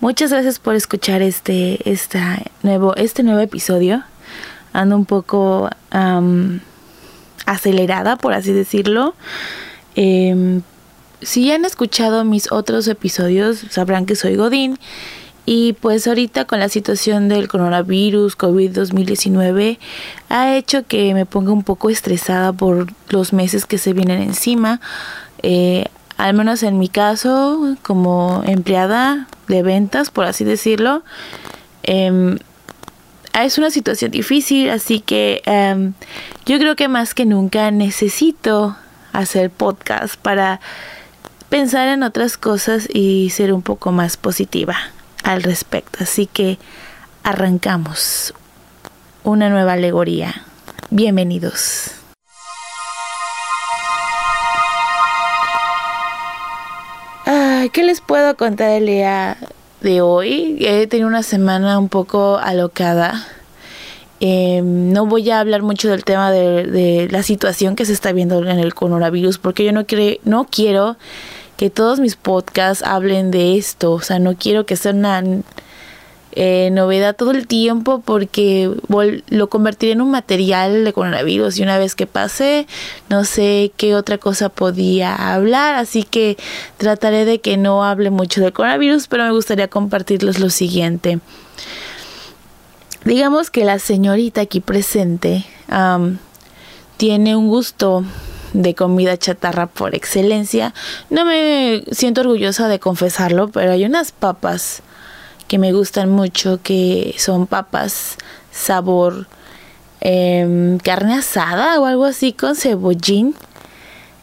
Muchas gracias por escuchar este, esta nuevo, este nuevo episodio. Ando un poco acelerada, por así decirlo. Em, si han escuchado mis otros episodios, sabrán que soy Godín. Y pues ahorita con la situación del coronavirus, COVID-2019, ha hecho que me ponga un poco estresada por los meses que se vienen encima. Eh, al menos en mi caso, como empleada de ventas, por así decirlo, em, es una situación difícil, así que em, yo creo que más que nunca necesito hacer podcast para pensar en otras cosas y ser un poco más positiva al respecto. Así que arrancamos una nueva alegoría. Bienvenidos. ¿Qué les puedo contar el día de hoy? He tenido una semana un poco alocada. Em, no voy a hablar mucho del tema de, la situación que se está viendo en el coronavirus porque yo no, no quiero que todos mis podcasts hablen de esto. O sea, no quiero que sea una eh, novedad todo el tiempo porque lo convertiré en un material de coronavirus y una vez que pase no sé qué otra cosa podía hablar así que trataré de que no hable mucho de coronavirus pero me gustaría compartirles lo siguiente. Digamos que la señorita aquí presente tiene un gusto de comida chatarra por excelencia. No me siento orgullosa de confesarlo pero hay unas papas que me gustan mucho, que son papas sabor em, carne asada o algo así con cebollín.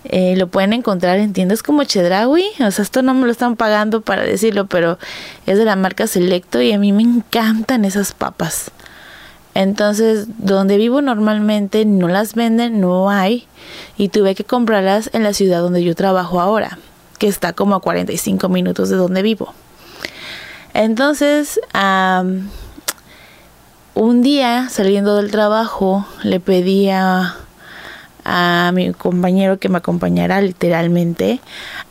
Eh, lo pueden encontrar en tiendas como Chedraui. O sea, esto no me lo están pagando para decirlo, pero es de la marca Selecto y a mí me encantan esas papas. Entonces, donde vivo normalmente no las venden, no hay. Y tuve que comprarlas en la ciudad donde yo trabajo ahora, que está como a 45 minutos de donde vivo. Entonces, un día saliendo del trabajo, le pedí a, mi compañero que me acompañara literalmente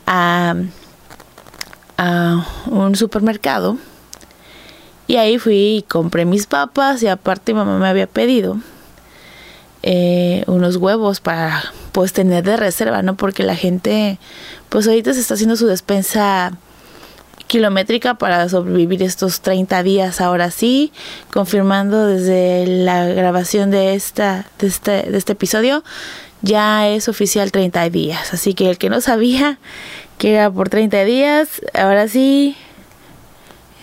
a, un supermercado. Y ahí fui y compré mis papas y aparte mamá me había pedido eh, unos huevos para pues tener de reserva, ¿no? Porque la gente pues ahorita se está haciendo su despensa kilométrica para sobrevivir estos 30 días ahora sí, confirmando desde la grabación de, esta, de, este, de este episodio, ya es oficial 30 días. Así que el que no sabía que era por 30 días, ahora sí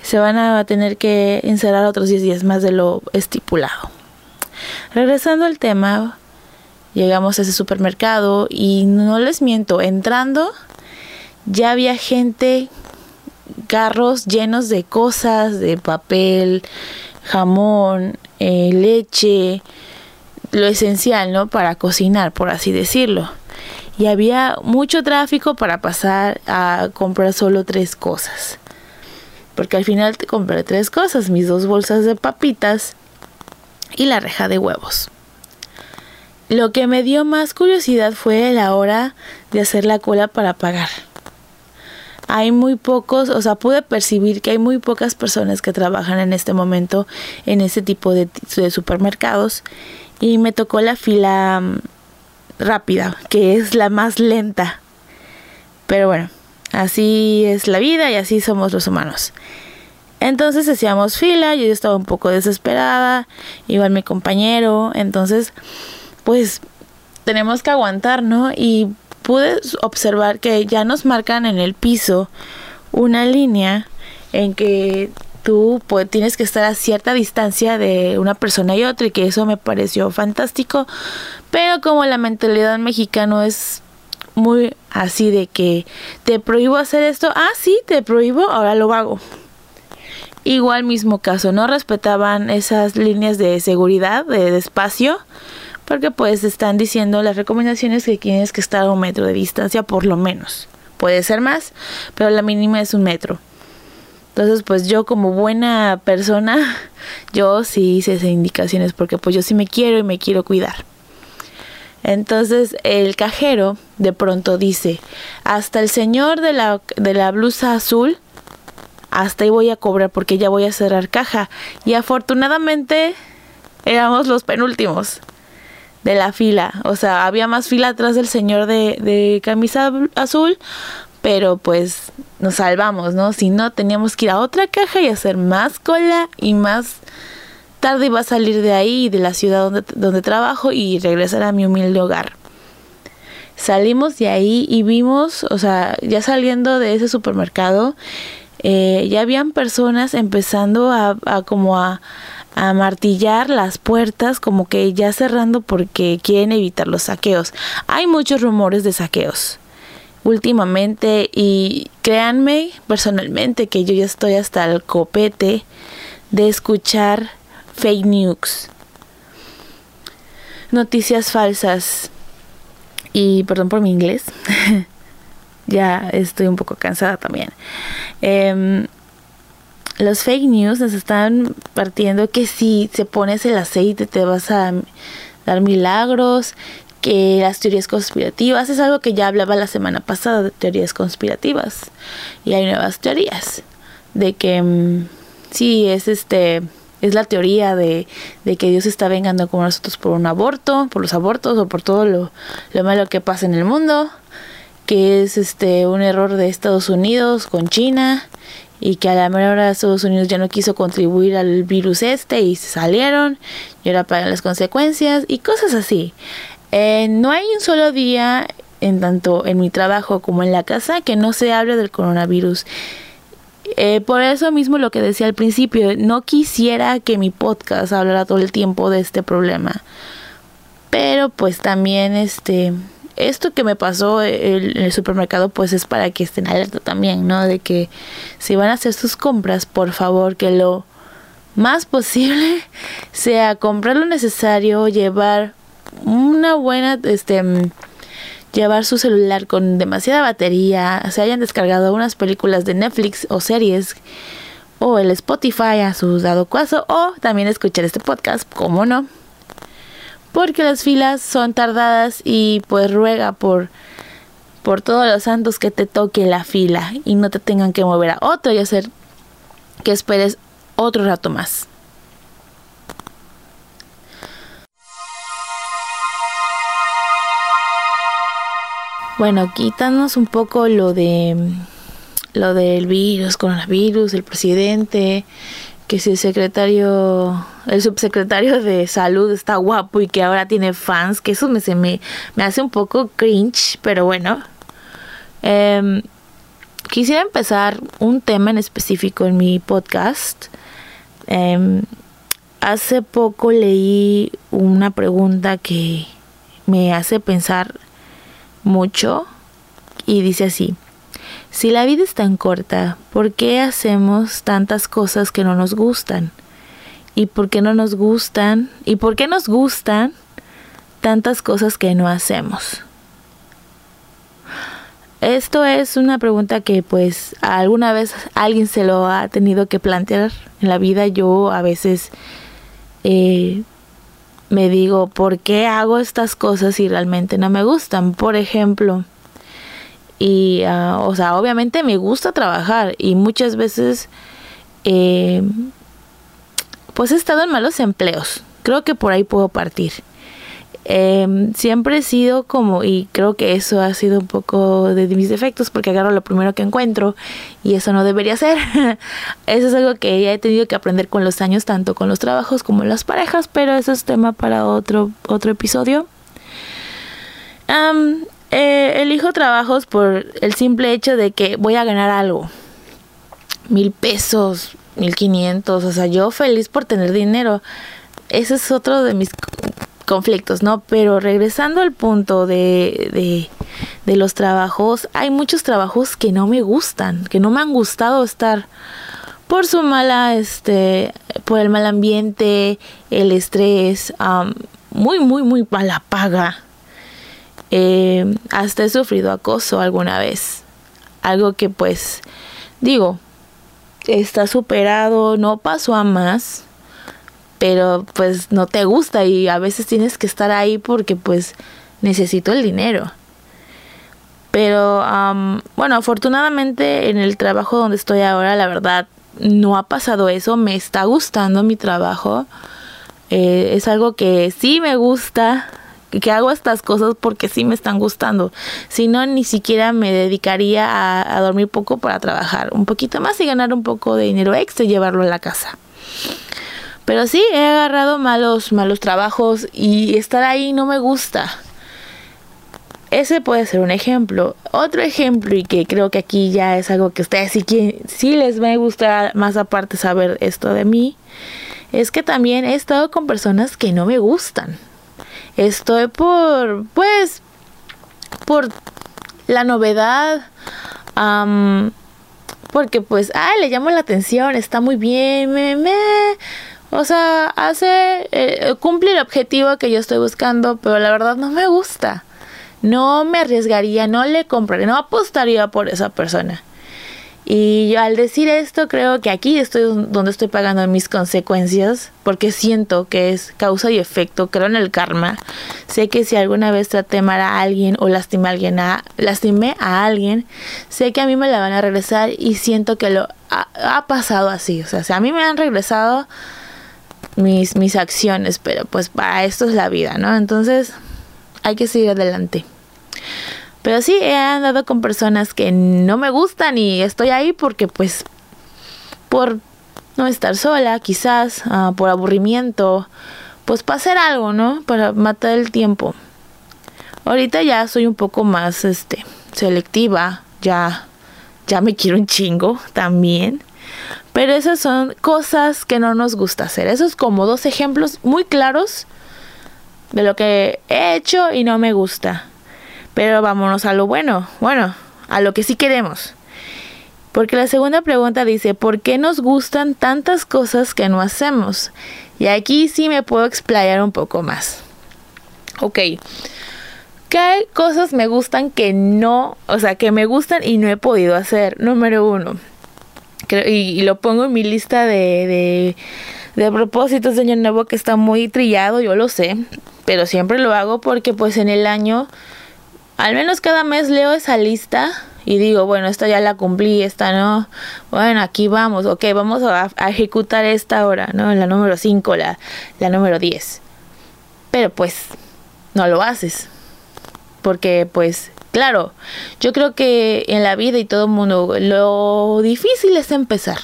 se van a tener que encerrar otros 10 días más de lo estipulado. Regresando al tema, llegamos a ese supermercado y no les miento, entrando ya había gente carros llenos de cosas, de papel, jamón, eh, leche, lo esencial, ¿no? Para cocinar, por así decirlo. Y había mucho tráfico para pasar a comprar solo tres cosas. Porque al final te compré tres cosas, mis dos bolsas de papitas y la reja de huevos. Lo que me dio más curiosidad fue la hora de hacer la cola para pagar hay muy pocos, o sea, pude percibir que hay muy pocas personas que trabajan en este momento en este tipo de, supermercados y me tocó la fila mm, rápida, que es la más lenta. Pero bueno, así es la vida y así somos los humanos. Entonces hacíamos fila, yo estaba un poco desesperada, igual mi compañero, entonces pues tenemos que aguantar, ¿no? Y pude observar que ya nos marcan en el piso una línea en que tú pues, tienes que estar a cierta distancia de una persona y otra y que eso me pareció fantástico. Pero como la mentalidad mexicana es muy así de que te prohíbo hacer esto ah sí te prohíbo ahora lo hago igual mismo caso no respetaban esas líneas de seguridad de espacio porque pues están diciendo las recomendaciones que tienes que estar a un metro de distancia por lo menos. Puede ser más, pero la mínima es un metro. Entonces, pues yo como buena persona, yo sí hice esas indicaciones porque pues yo sí me quiero y me quiero cuidar. Entonces el cajero de pronto dice, hasta el señor de la, de la blusa azul, hasta ahí voy a cobrar porque ya voy a cerrar caja. Y afortunadamente éramos los penúltimos de la fila. O sea, había más fila atrás del señor de, de camisa azul, pero pues nos salvamos, ¿no? Si no, teníamos que ir a otra caja y hacer más cola y más tarde iba a salir de ahí, de la ciudad donde, donde trabajo y regresar a mi humilde hogar. Salimos de ahí y vimos, o sea, ya saliendo de ese supermercado, eh, ya habían personas empezando a, como a, a martillar las puertas, como que ya cerrando porque quieren evitar los saqueos. Hay muchos rumores de saqueos últimamente y créanme personalmente que yo ya estoy hasta el copete de escuchar fake news, noticias falsas y perdón por mi inglés, ya estoy un poco cansada también. Em, los fake news nos están partiendo que si se pones el aceite te vas a dar milagros, que las teorías conspirativas es algo que ya hablaba la semana pasada de teorías conspirativas y hay nuevas teorías de que mm, sí es este es la teoría de, de, que Dios está vengando con nosotros por un aborto, por los abortos o por todo lo, lo malo que pasa en el mundo, que es este un error de Estados Unidos con China y que a la mera hora Estados Unidos ya no quiso contribuir al virus este y se salieron y ahora pagan las consecuencias y cosas así. Eh, no hay un solo día en tanto en mi trabajo como en la casa que no se hable del coronavirus. Eh, por eso mismo lo que decía al principio, no quisiera que mi podcast hablara todo el tiempo de este problema. Pero pues también este esto que me pasó en el supermercado pues es para que estén alerta también, ¿no? De que si van a hacer sus compras, por favor que lo más posible sea comprar lo necesario, llevar una buena este llevar su celular con demasiada batería, se hayan descargado unas películas de Netflix o series o el Spotify a su dado caso o también escuchar este podcast, como no. Porque las filas son tardadas y pues ruega por por todos los santos que te toque la fila y no te tengan que mover a otro y hacer que esperes otro rato más. Bueno, quítanos un poco lo de lo del virus, coronavirus, el presidente, que si el secretario, el subsecretario de salud está guapo y que ahora tiene fans, que eso me, se me, me hace un poco cringe, pero bueno. Em, quisiera empezar un tema en específico en mi podcast. Em, hace poco leí una pregunta que me hace pensar mucho y dice así, si la vida es tan corta, ¿por qué hacemos tantas cosas que no nos gustan? ¿Y por qué no nos gustan? ¿Y por qué nos gustan tantas cosas que no hacemos? Esto es una pregunta que pues alguna vez alguien se lo ha tenido que plantear en la vida. Yo a veces eh, me digo, ¿por qué hago estas cosas si realmente no me gustan? Por ejemplo, y, ah, o sea, obviamente me gusta trabajar y muchas veces, eh, pues he estado en malos empleos. Creo que por ahí puedo partir. Em, siempre he sido como, y creo que eso ha sido un poco de mis defectos, porque agarro lo primero que encuentro y eso no debería ser. eso es algo que ya he tenido que aprender con los años, tanto con los trabajos como las parejas, pero eso es tema para otro, otro episodio. Eh, elijo trabajos por el simple hecho de que voy a ganar algo. Mil pesos, mil quinientos, o sea, yo feliz por tener dinero. Ese es otro de mis conflictos, ¿no? Pero regresando al punto de, de, los trabajos, hay muchos trabajos que no me gustan, que no me han gustado estar por su mala, este, por el mal ambiente, el estrés, muy, muy, muy mala paga. Eh, hasta he sufrido acoso alguna vez. Algo que pues, digo, está superado, no pasó a más pero pues no te gusta y a veces tienes que estar ahí porque pues necesito el dinero. Pero bueno, afortunadamente en el trabajo donde estoy ahora, la verdad, no ha pasado eso. Me está gustando mi trabajo. Eh, es algo que sí me gusta, que hago estas cosas porque sí me están gustando. Si no, ni siquiera me dedicaría a, dormir poco para trabajar un poquito más y ganar un poco de dinero extra y llevarlo a la casa. Pero sí, he agarrado malos, malos trabajos y estar ahí no me gusta. Ese puede ser un ejemplo. Otro ejemplo, y que creo que aquí ya es algo que ustedes sí, sí les va a gustar más aparte saber esto de mí, es que también he estado con personas que no me gustan. Estoy por, pues, por la novedad, porque pues, ah, le llamo la atención, está muy bien, me, me, o sea, hace, eh, cumple el objetivo que yo estoy buscando, pero la verdad no me gusta. No me arriesgaría, no le compraría, no apostaría por esa persona. Y yo al decir esto creo que aquí estoy donde estoy pagando mis consecuencias porque siento que es causa y efecto, creo en el karma. Sé que si alguna vez traté mal a alguien o lastimé a alguien, a, lastimé a alguien, sé que a mí me la van a regresar y siento que lo ha, ha pasado así. O sea, si a mí me han regresado mis, mis acciones, pero pues para esto es la vida, ¿no? Entonces hay que seguir adelante. Pero sí, he andado con personas que no me gustan y estoy ahí porque pues por no estar sola, quizás, ah, por aburrimiento, pues para hacer algo, ¿no? Para matar el tiempo. Ahorita ya soy un poco más este selectiva, ya ya me quiero un chingo también. Pero esas son cosas que no nos gusta hacer. Esos como dos ejemplos muy claros de lo que he hecho y no me gusta. Pero vámonos a lo bueno. Bueno, a lo que sí queremos. Porque la segunda pregunta dice, ¿por qué nos gustan tantas cosas que no hacemos? Y aquí sí me puedo explayar un poco más. Ok. ¿Qué cosas me gustan que no, o sea, que me gustan y no he podido hacer? Número uno, y, lo pongo en mi lista de, de, propósitos de año nuevo que está muy trillado, yo lo sé, pero siempre lo hago porque pues en el año, al menos cada mes leo esa lista y digo, bueno, esta ya la cumplí, esta no, bueno, aquí vamos, ok, vamos a, ejecutar esta ahora, ¿no? La número 5, la, la número 10. Pero pues no lo haces, porque pues Claro, yo creo que en la vida y todo el mundo lo difícil es empezar.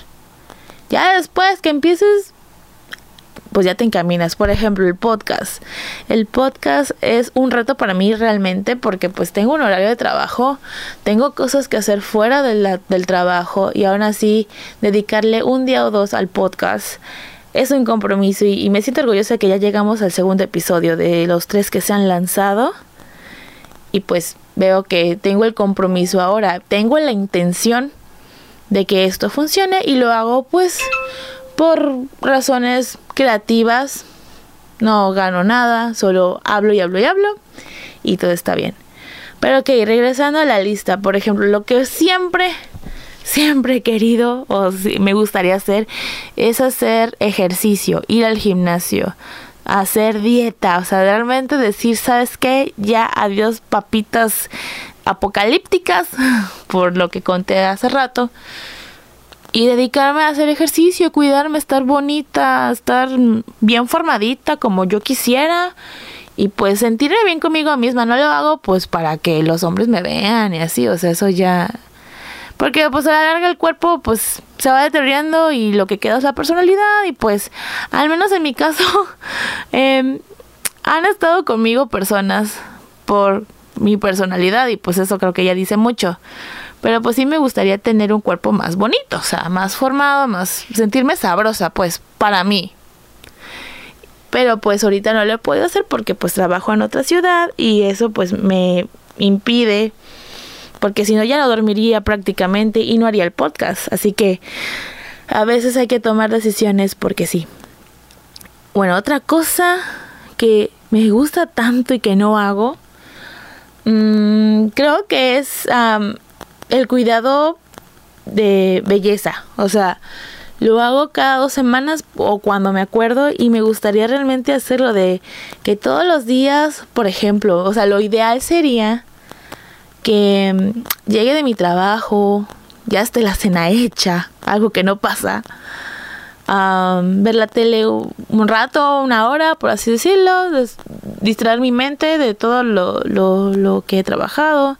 Ya después que empieces, pues ya te encaminas. Por ejemplo, el podcast. El podcast es un reto para mí realmente porque pues tengo un horario de trabajo, tengo cosas que hacer fuera del trabajo y aún así dedicarle un día o dos al podcast es un compromiso y, y me siento orgullosa de que ya llegamos al segundo episodio de los tres que se han lanzado y pues veo que tengo el compromiso ahora, tengo la intención de que esto funcione y lo hago pues por razones creativas. No gano nada, solo hablo y hablo y hablo y todo está bien. Pero ok, regresando a la lista, por ejemplo, lo que siempre, siempre he querido o me gustaría hacer es hacer ejercicio, ir al gimnasio hacer dieta, o sea, realmente decir, ¿sabes qué? Ya adiós papitas apocalípticas, por lo que conté hace rato, y dedicarme a hacer ejercicio, cuidarme, estar bonita, estar bien formadita como yo quisiera y pues sentirme bien conmigo misma, no lo hago pues para que los hombres me vean y así, o sea, eso ya porque pues a la larga el cuerpo pues se va deteriorando y lo que queda es la personalidad y pues al menos en mi caso em, han estado conmigo personas por mi personalidad y pues eso creo que ya dice mucho. Pero pues sí me gustaría tener un cuerpo más bonito, o sea, más formado, más sentirme sabrosa, pues para mí. Pero pues ahorita no lo puedo hacer porque pues trabajo en otra ciudad y eso pues me impide porque si no ya no dormiría prácticamente y no haría el podcast. Así que a veces hay que tomar decisiones porque sí. Bueno, otra cosa que me gusta tanto y que no hago, mm, creo que es el cuidado de belleza. O sea, lo hago cada dos semanas o cuando me acuerdo y me gustaría realmente hacerlo de que todos los días, por ejemplo, o sea, lo ideal sería que mm, llegue de mi trabajo, ya esté la cena hecha, algo que no pasa. ver la tele un rato, una hora, por así decirlo, distraer mi mente de todo lo, lo, que he trabajado.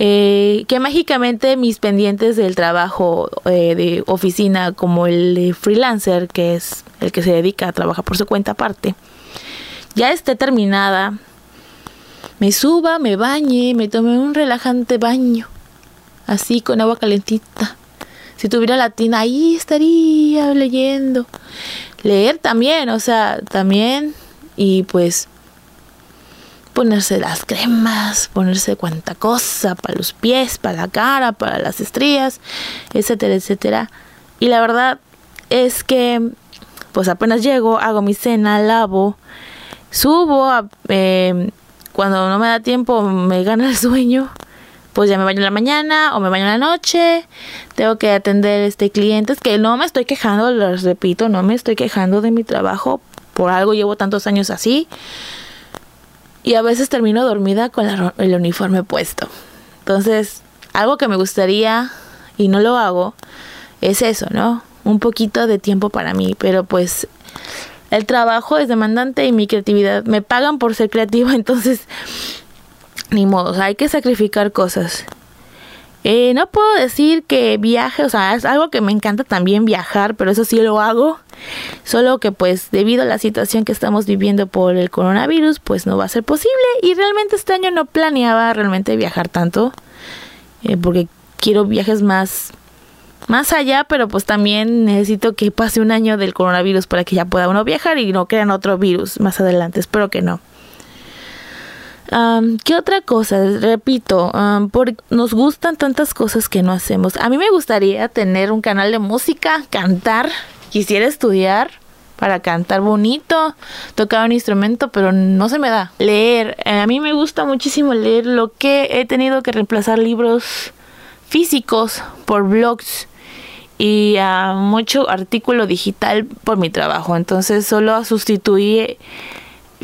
Eh, que mágicamente mis pendientes del trabajo eh, de oficina como el freelancer, que es el que se dedica a trabajar por su cuenta aparte, ya esté terminada, me suba, me bañe, me tome un relajante baño, así con agua calentita. Si tuviera la tina, ahí estaría leyendo. Leer también, o sea, también. Y pues ponerse las cremas, ponerse cuanta cosa para los pies, para la cara, para las estrías, etcétera, etcétera. Y la verdad es que pues apenas llego, hago mi cena, lavo, subo, eh, cuando no me da tiempo, me gana el sueño, pues ya me baño en la mañana o me baño en la noche, tengo que atender este clientes que no me estoy quejando, les repito, no me estoy quejando de mi trabajo, por algo llevo tantos años así. Y a veces termino dormida con el uniforme puesto. Entonces, algo que me gustaría y no lo hago es eso, ¿no? Un poquito de tiempo para mí, pero pues el trabajo es demandante y mi creatividad me pagan por ser creativa, entonces ni modo, hay que sacrificar cosas. Eh, no puedo decir que viaje, o sea, es algo que me encanta también viajar, pero eso sí lo hago. Solo que pues debido a la situación que estamos viviendo por el coronavirus, pues no va a ser posible. Y realmente este año no planeaba realmente viajar tanto, eh, porque quiero viajes más más allá, pero pues también necesito que pase un año del coronavirus para que ya pueda uno viajar y no crean otro virus más adelante. Espero que no. ¿Qué otra cosa? Repito, nos gustan tantas cosas que no hacemos. A mí me gustaría tener un canal de música, cantar, quisiera estudiar para cantar bonito, tocar un instrumento, pero no se me da. Leer, eh, a mí me gusta muchísimo leer lo que he tenido que reemplazar libros físicos por blogs y a mucho artículo digital por mi trabajo. Entonces solo sustituí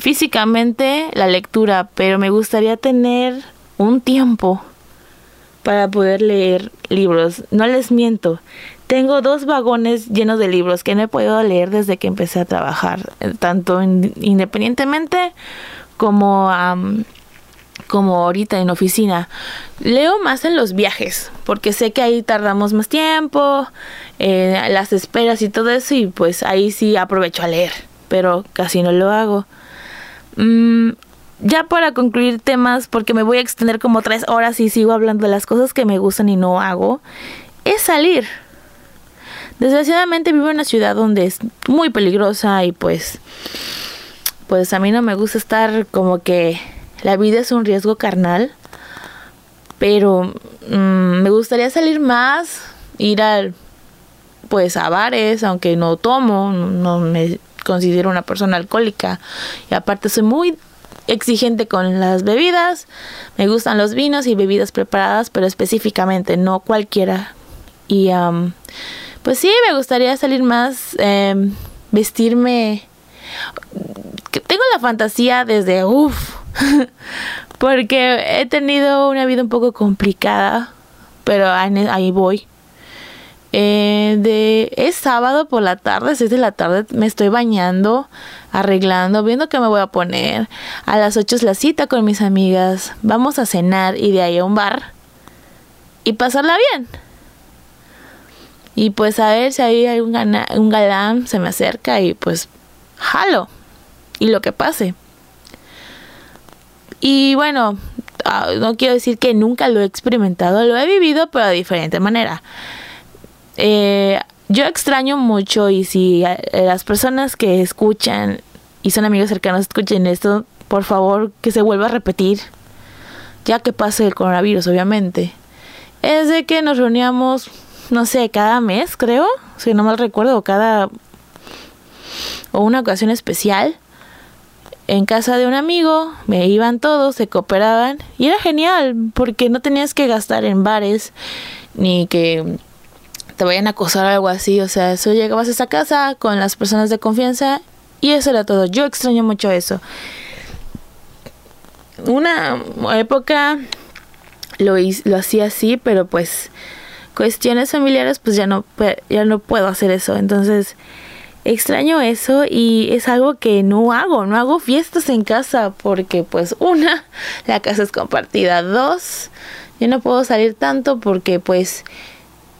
físicamente la lectura, pero me gustaría tener un tiempo para poder leer libros. No les miento. Tengo dos vagones llenos de libros que no he podido leer desde que empecé a trabajar, tanto independientemente como como ahorita en oficina. Leo más en los viajes, porque sé que ahí tardamos más tiempo, eh, las esperas y todo eso, y pues ahí sí aprovecho a leer, pero casi no lo hago. Mm, ya para concluir temas, porque me voy a extender como tres horas y sigo hablando de las cosas que me gustan y no hago, es salir. Desgraciadamente vivo en una ciudad donde es muy peligrosa y pues pues a mí no me gusta estar como que la vida es un riesgo carnal, pero mm, me gustaría salir más, ir al, pues a bares, aunque no tomo, no me considero una persona alcohólica y aparte soy muy exigente con las bebidas, me gustan los vinos y bebidas preparadas, pero específicamente no cualquiera. Y pues sí, me gustaría salir más, em, vestirme. Tengo la fantasía desde, uff, porque he tenido una vida un poco complicada, pero ahí voy. Eh, de, es sábado por la tarde, 6 de la tarde, me estoy bañando, arreglando, viendo qué me voy a poner. A las 8 es la cita con mis amigas, vamos a cenar y de ahí a un bar y pasarla bien. Y pues a ver si hay un, un galán, se me acerca y pues jalo. Y lo que pase. Y bueno, ah, no quiero decir que nunca lo he experimentado, lo he vivido, pero de diferente manera. Eh, yo extraño mucho y si eh, las personas que escuchan y son amigos cercanos escuchen esto, por favor que se vuelva a repetir, ya que pase el coronavirus, obviamente. Es de que nos reuníamos, no sé, cada mes, creo, si no mal recuerdo, cada o una ocasión especial en casa de un amigo, me iban todos, se cooperaban y era genial porque no tenías que gastar en bares ni que te vayan a acosar o algo así, o sea, eso llegabas a esa casa con las personas de confianza y eso era todo. Yo extraño mucho eso. Una época lo, lo hacía así, pero pues cuestiones familiares pues ya no, ya no puedo hacer eso. Entonces extraño eso y es algo que no hago, no hago fiestas en casa porque pues una, la casa es compartida, dos, yo no puedo salir tanto porque pues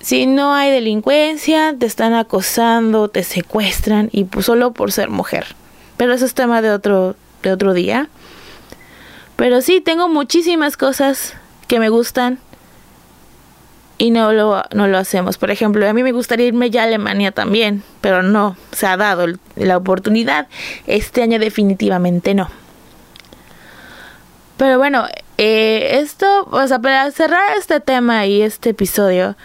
si no hay delincuencia, te están acosando, te secuestran y pues solo por ser mujer. Pero eso es tema de otro, de otro día. Pero sí, tengo muchísimas cosas que me gustan y no lo, no lo hacemos. Por ejemplo, a mí me gustaría irme ya a Alemania también, pero no se ha dado la oportunidad. Este año definitivamente no. Pero bueno, eh, esto, o sea, para cerrar este tema y este episodio,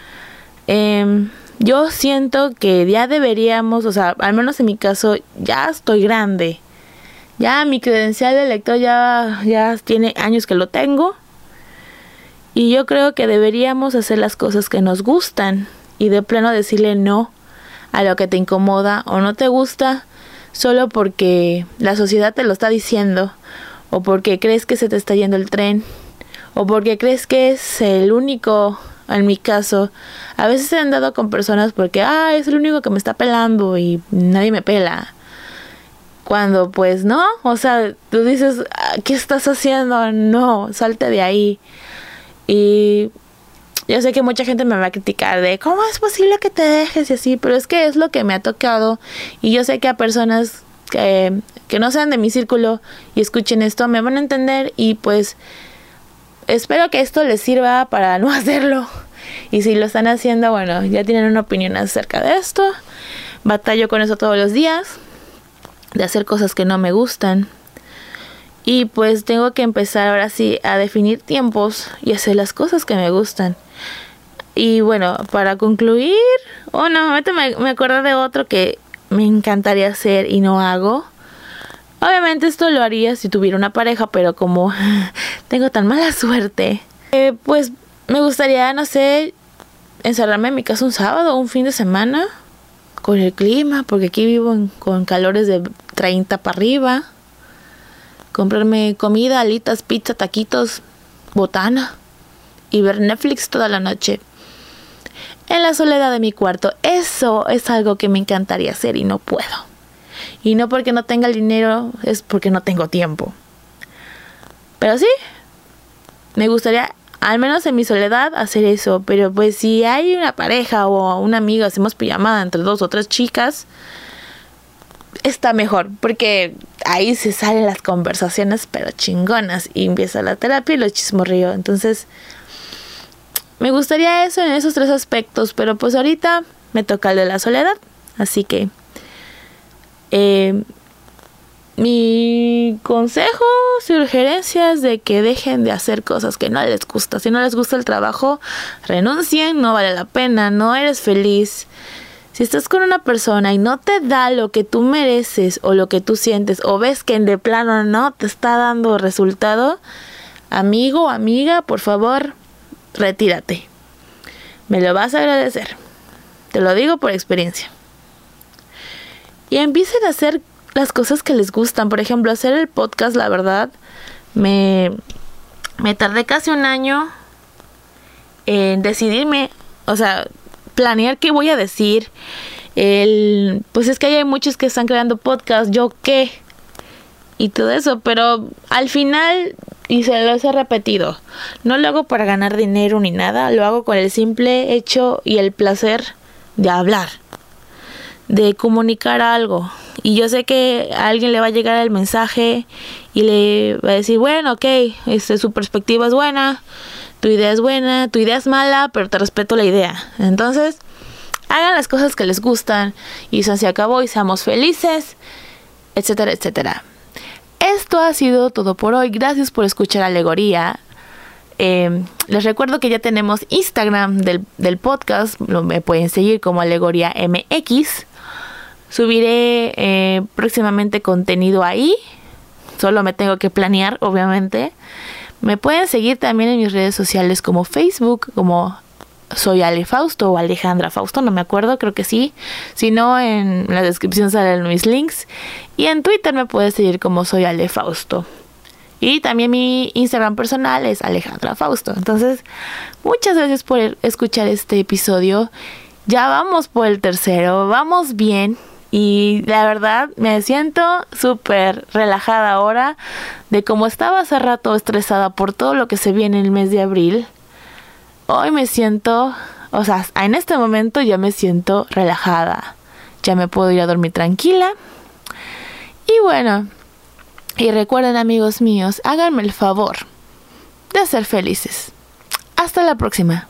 eh, yo siento que ya deberíamos, o sea, al menos en mi caso, ya estoy grande. Ya mi credencial de lector ya, ya tiene años que lo tengo. Y yo creo que deberíamos hacer las cosas que nos gustan y de pleno decirle no a lo que te incomoda o no te gusta solo porque la sociedad te lo está diciendo o porque crees que se te está yendo el tren o porque crees que es el único en mi caso, a veces se han dado con personas porque, ah, es el único que me está pelando y nadie me pela. Cuando pues no, o sea, tú dices, ah, ¿qué estás haciendo? No, salte de ahí. Y yo sé que mucha gente me va a criticar de cómo es posible que te dejes y así, pero es que es lo que me ha tocado. Y yo sé que a personas que, que no sean de mi círculo y escuchen esto me van a entender y pues espero que esto les sirva para no hacerlo. Y si lo están haciendo, bueno, ya tienen una opinión acerca de esto. Batallo con eso todos los días, de hacer cosas que no me gustan. Y pues tengo que empezar ahora sí a definir tiempos y hacer las cosas que me gustan. Y bueno, para concluir, oh no, me, me acuerdo de otro que me encantaría hacer y no hago. Obviamente esto lo haría si tuviera una pareja, pero como tengo tan mala suerte, eh, pues me gustaría, no sé, encerrarme en mi casa un sábado un fin de semana con el clima, porque aquí vivo con calores de 30 para arriba. Comprarme comida, alitas, pizza, taquitos, botana y ver Netflix toda la noche. En la soledad de mi cuarto. Eso es algo que me encantaría hacer y no puedo. Y no porque no tenga el dinero, es porque no tengo tiempo. Pero sí, me gustaría, al menos en mi soledad, hacer eso. Pero pues si hay una pareja o una amiga, hacemos pijamada entre dos o tres chicas, está mejor. Porque ahí se salen las conversaciones, pero chingonas. Y empieza la terapia y los chismorríos. Entonces, me gustaría eso en esos tres aspectos. Pero pues ahorita me toca el de la soledad. Así que eh, mi consejo, sugerencias de que dejen de hacer cosas que no les gusta. Si no les gusta el trabajo, renuncien, no vale la pena, no eres feliz. Si estás con una persona y no te da lo que tú mereces o lo que tú sientes o ves que de plano no te está dando resultado, amigo o amiga, por favor, retírate. Me lo vas a agradecer. Te lo digo por experiencia y empiecen a hacer las cosas que les gustan. Por ejemplo, hacer el podcast, la verdad, me, me tardé casi un año en decidirme, o sea, planear qué voy a decir. El, pues es que hay muchos que están creando podcast, yo qué, y todo eso, pero al final, y se los he repetido, no lo hago para ganar dinero ni nada, lo hago con el simple hecho y el placer de hablar de comunicar algo. Y yo sé que a alguien le va a llegar el mensaje y le va a decir, bueno, ok, este, su perspectiva es buena, tu idea es buena, tu idea es mala, pero te respeto la idea. Entonces, hagan las cosas que les gustan y se acabó y seamos felices, etcétera, etcétera. Esto ha sido todo por hoy. Gracias por escuchar Alegoría. Em, les recuerdo que ya tenemos Instagram del, del podcast. me pueden seguir como Alegoría MX. Subiré eh, próximamente contenido ahí. Solo me tengo que planear, obviamente. Me pueden seguir también en mis redes sociales como Facebook, como soy Ale Fausto o Alejandra Fausto, no me acuerdo, creo que sí. Si no, en la descripción salen mis links. Y en Twitter me puedes seguir como soy Ale Fausto. Y también mi Instagram personal es Alejandra Fausto. Entonces, muchas gracias por escuchar este episodio. Ya vamos por el tercero, vamos bien. Y la verdad me siento súper relajada ahora de cómo estaba hace rato estresada por todo lo que se viene en el mes de abril. Hoy me siento, o sea, en este momento ya me siento relajada. Ya me puedo ir a dormir tranquila. Y bueno, y recuerden amigos míos, háganme el favor de ser felices. Hasta la próxima.